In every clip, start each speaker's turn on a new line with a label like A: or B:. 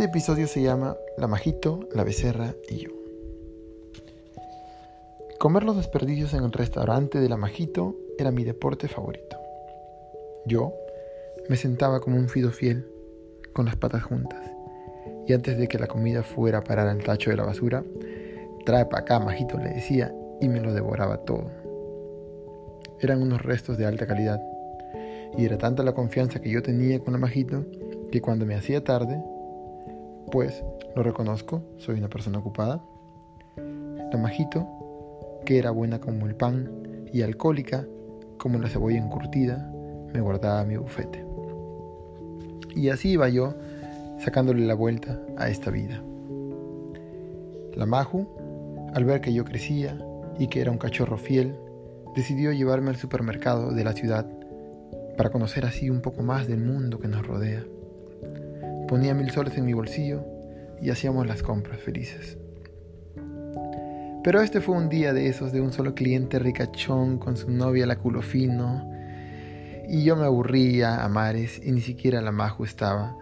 A: Este episodio se llama La Majito, la Becerra y yo. Comer los desperdicios en el restaurante de La Majito era mi deporte favorito. Yo me sentaba como un fido fiel, con las patas juntas, y antes de que la comida fuera a parar al tacho de la basura, trae para acá, Majito, le decía, y me lo devoraba todo. Eran unos restos de alta calidad, y era tanta la confianza que yo tenía con la Majito que cuando me hacía tarde, pues lo reconozco, soy una persona ocupada, la Majito, que era buena como el pan y alcohólica como la cebolla encurtida, me guardaba mi bufete. Y así iba yo sacándole la vuelta a esta vida. La Maju, al ver que yo crecía y que era un cachorro fiel, decidió llevarme al supermercado de la ciudad para conocer así un poco más del mundo que nos rodea. Ponía mil soles en mi bolsillo y hacíamos las compras felices. Pero este fue un día de esos de un solo cliente ricachón con su novia la culo fino. Y yo me aburría a mares y ni siquiera la Maju estaba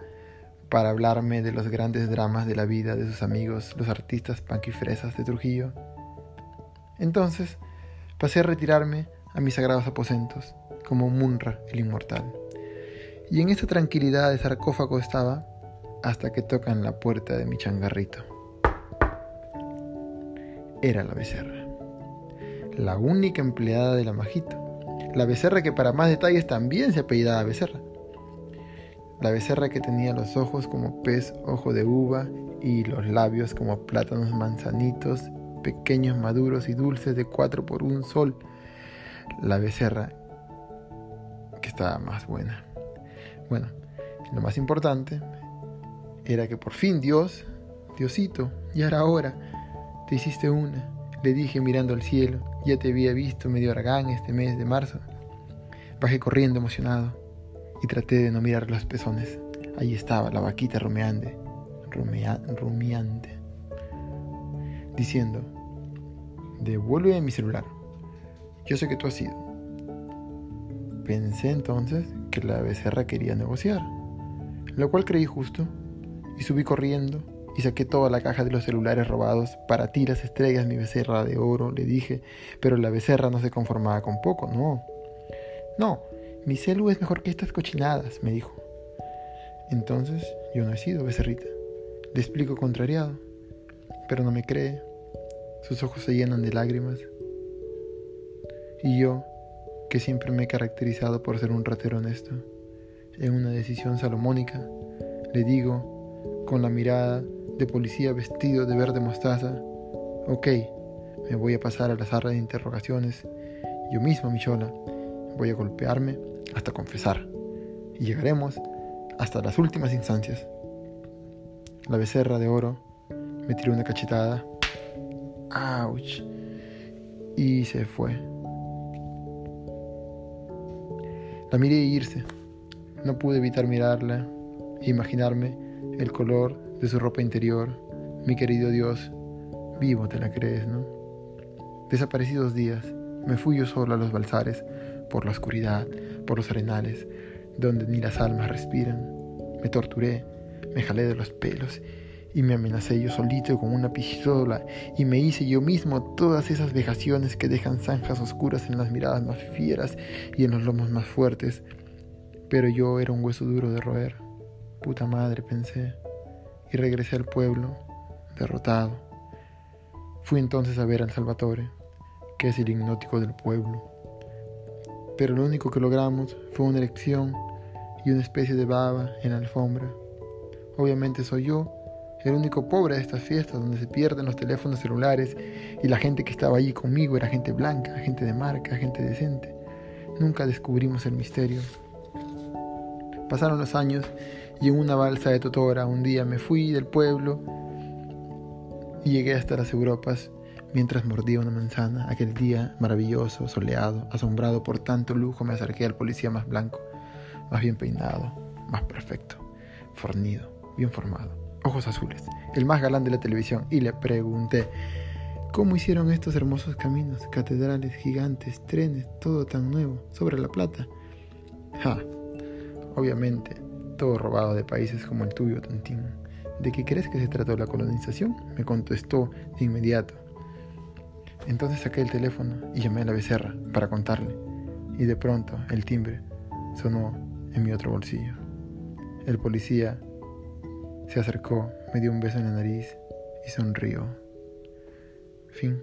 A: para hablarme de los grandes dramas de la vida de sus amigos, los artistas panquifresas de Trujillo. Entonces pasé a retirarme a mis sagrados aposentos, como Munra el inmortal. Y en esta tranquilidad de sarcófago estaba hasta que tocan la puerta de mi changarrito. Era la becerra, la única empleada de la majito. La becerra que para más detalles también se apellidaba becerra. La becerra que tenía los ojos como pez ojo de uva y los labios como plátanos manzanitos, pequeños, maduros y dulces de cuatro por un sol. La becerra que estaba más buena. Bueno, lo más importante era que por fin Dios, Diosito, ya era hora, te hiciste una, le dije mirando al cielo, ya te había visto medio aragán este mes de marzo. Bajé corriendo emocionado y traté de no mirar los pezones. Ahí estaba la vaquita rumeante, rumiante, diciendo, devuelve mi celular. Yo sé que tú has sido. Pensé entonces que la becerra quería negociar, lo cual creí justo y subí corriendo y saqué toda la caja de los celulares robados. Para ti las estrellas, mi becerra de oro, le dije, pero la becerra no se conformaba con poco, no. No, mi celu es mejor que estas cochinadas, me dijo. Entonces yo no he sido becerrita. Le explico contrariado, pero no me cree. Sus ojos se llenan de lágrimas. Y yo, que siempre me he caracterizado por ser un ratero honesto, en una decisión salomónica, le digo con la mirada de policía vestido de verde mostaza. Ok, me voy a pasar a la sala de interrogaciones. Yo mismo, Michola, voy a golpearme hasta confesar. Y llegaremos hasta las últimas instancias. La becerra de oro me tiró una cachetada. ¡Auch! Y se fue. La miré irse. No pude evitar mirarla e imaginarme el color de su ropa interior. Mi querido Dios, vivo te la crees, ¿no? Desaparecidos días, me fui yo solo a los balsares, por la oscuridad, por los arenales, donde ni las almas respiran. Me torturé, me jalé de los pelos y me amenacé yo solito con una pistola y me hice yo mismo todas esas vejaciones que dejan zanjas oscuras en las miradas más fieras y en los lomos más fuertes. Pero yo era un hueso duro de roer. Puta madre, pensé, y regresé al pueblo, derrotado. Fui entonces a ver al Salvatore, que es el hipnótico del pueblo. Pero lo único que logramos fue una elección y una especie de baba en la alfombra. Obviamente soy yo, el único pobre de estas fiestas donde se pierden los teléfonos celulares y la gente que estaba allí conmigo era gente blanca, gente de marca, gente decente. Nunca descubrimos el misterio. Pasaron los años y en una balsa de Totora un día me fui del pueblo y llegué hasta las Europas mientras mordía una manzana. Aquel día maravilloso, soleado, asombrado por tanto lujo, me acerqué al policía más blanco, más bien peinado, más perfecto, fornido, bien formado, ojos azules, el más galán de la televisión, y le pregunté, ¿cómo hicieron estos hermosos caminos, catedrales gigantes, trenes, todo tan nuevo, sobre la plata? Ja, obviamente, todo robado de países como el tuyo, Tantín. ¿de qué crees que se trató la colonización? Me contestó de inmediato. Entonces saqué el teléfono y llamé a la becerra para contarle. Y de pronto el timbre sonó en mi otro bolsillo. El policía se acercó, me dio un beso en la nariz y sonrió. Fin.